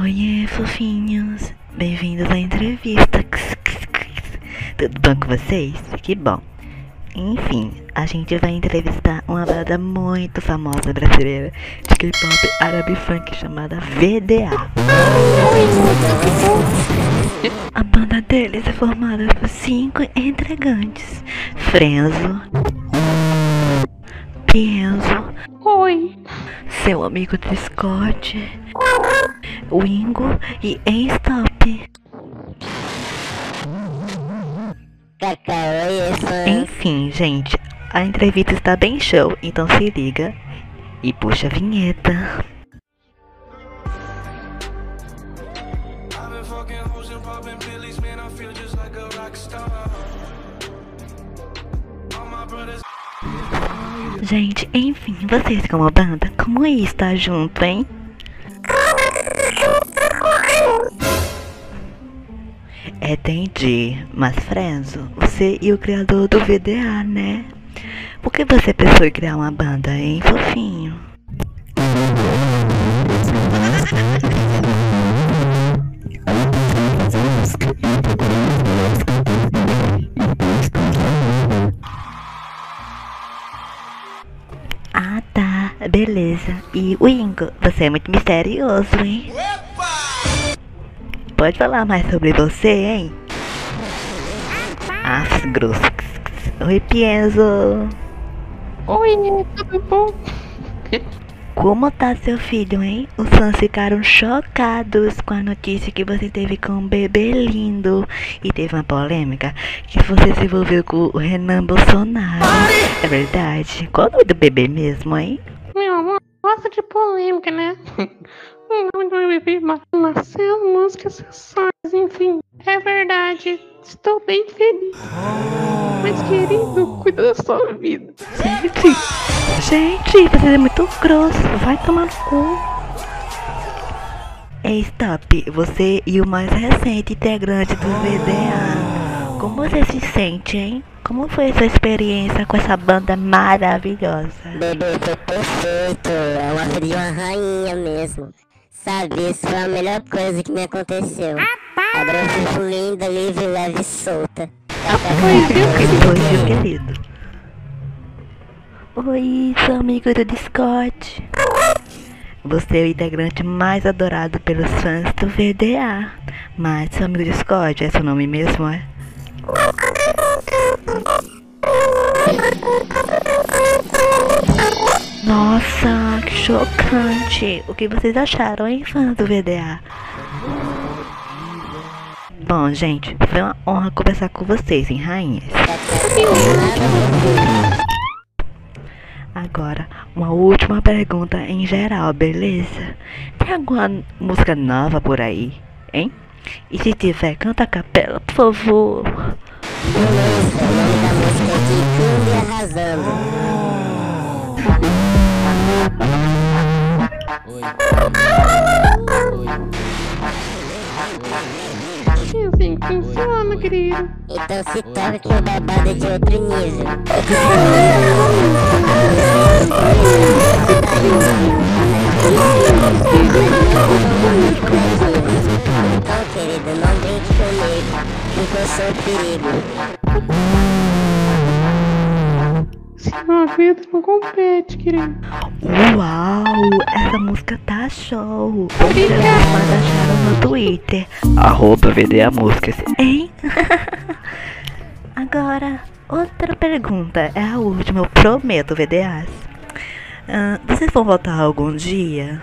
Oiê, fofinhos. Bem-vindos à entrevista. Tudo bom com vocês? Que bom. Enfim, a gente vai entrevistar uma banda muito famosa brasileira de K-pop árabe funk chamada VDA. A banda deles é formada por cinco integrantes: Frenzo, Pienzo, Seu amigo do Scott, Wingo e Stop. Enfim, gente, a entrevista está bem show, então se liga e puxa a vinheta. Brothers. Gente, enfim, vocês como banda, como é estar junto, hein? Entendi, mas Frenzo, você e o criador do VDA, né? Por que você pensou em criar uma banda, hein, fofinho? Beleza. E o Ingo, você é muito misterioso, hein? Pode falar mais sobre você, hein? Ah, grosso. Oi, Pienzo. Oi, tudo bom? Como tá seu filho, hein? Os fãs ficaram chocados com a notícia que você teve com um bebê lindo. E teve uma polêmica que você se envolveu com o Renan Bolsonaro. É verdade? Qual o nome do bebê mesmo, hein? Gosta de polêmica, né? O nome do meu bebê Marcelo Música Acessórios, enfim, é verdade. Estou bem feliz. Mas querido, cuida da sua vida. Gente, gente, você é muito grosso. Vai tomar no cu. Ei, stop. Você e o mais recente integrante do VDA. Como você se sente, hein? Como foi a sua experiência com essa banda maravilhosa? Bebê foi perfeito, filha de uma rainha mesmo. Sabe, isso foi a melhor coisa que me aconteceu. Agora eu fico linda, livre, leve e solta. Oi, meu querido. Oi, seu amigo do Discord. Você é o integrante mais adorado pelos fãs do VDA. Mas seu amigo do Discord é seu nome mesmo, é? Nossa, que chocante! O que vocês acharam, hein, fãs do VDA? Bom, gente, foi uma honra conversar com vocês, hein, rainhas? Agora, uma última pergunta em geral, beleza? Tem alguma música nova por aí, hein? E se tiver, canta a capela, por favor. Beleza, música é Quicando e Arrasando. É assim que. Então se toca que o babado é de outro nível. Então, porque eu sou o perigo. Se não vida não compete, querido. Uau, essa música tá show. Mais acharam no Twitter. Arroba VDA Músicas. Hein? Agora, outra pergunta. É a última, eu prometo, VDAs. Ah, vocês vão voltar algum dia?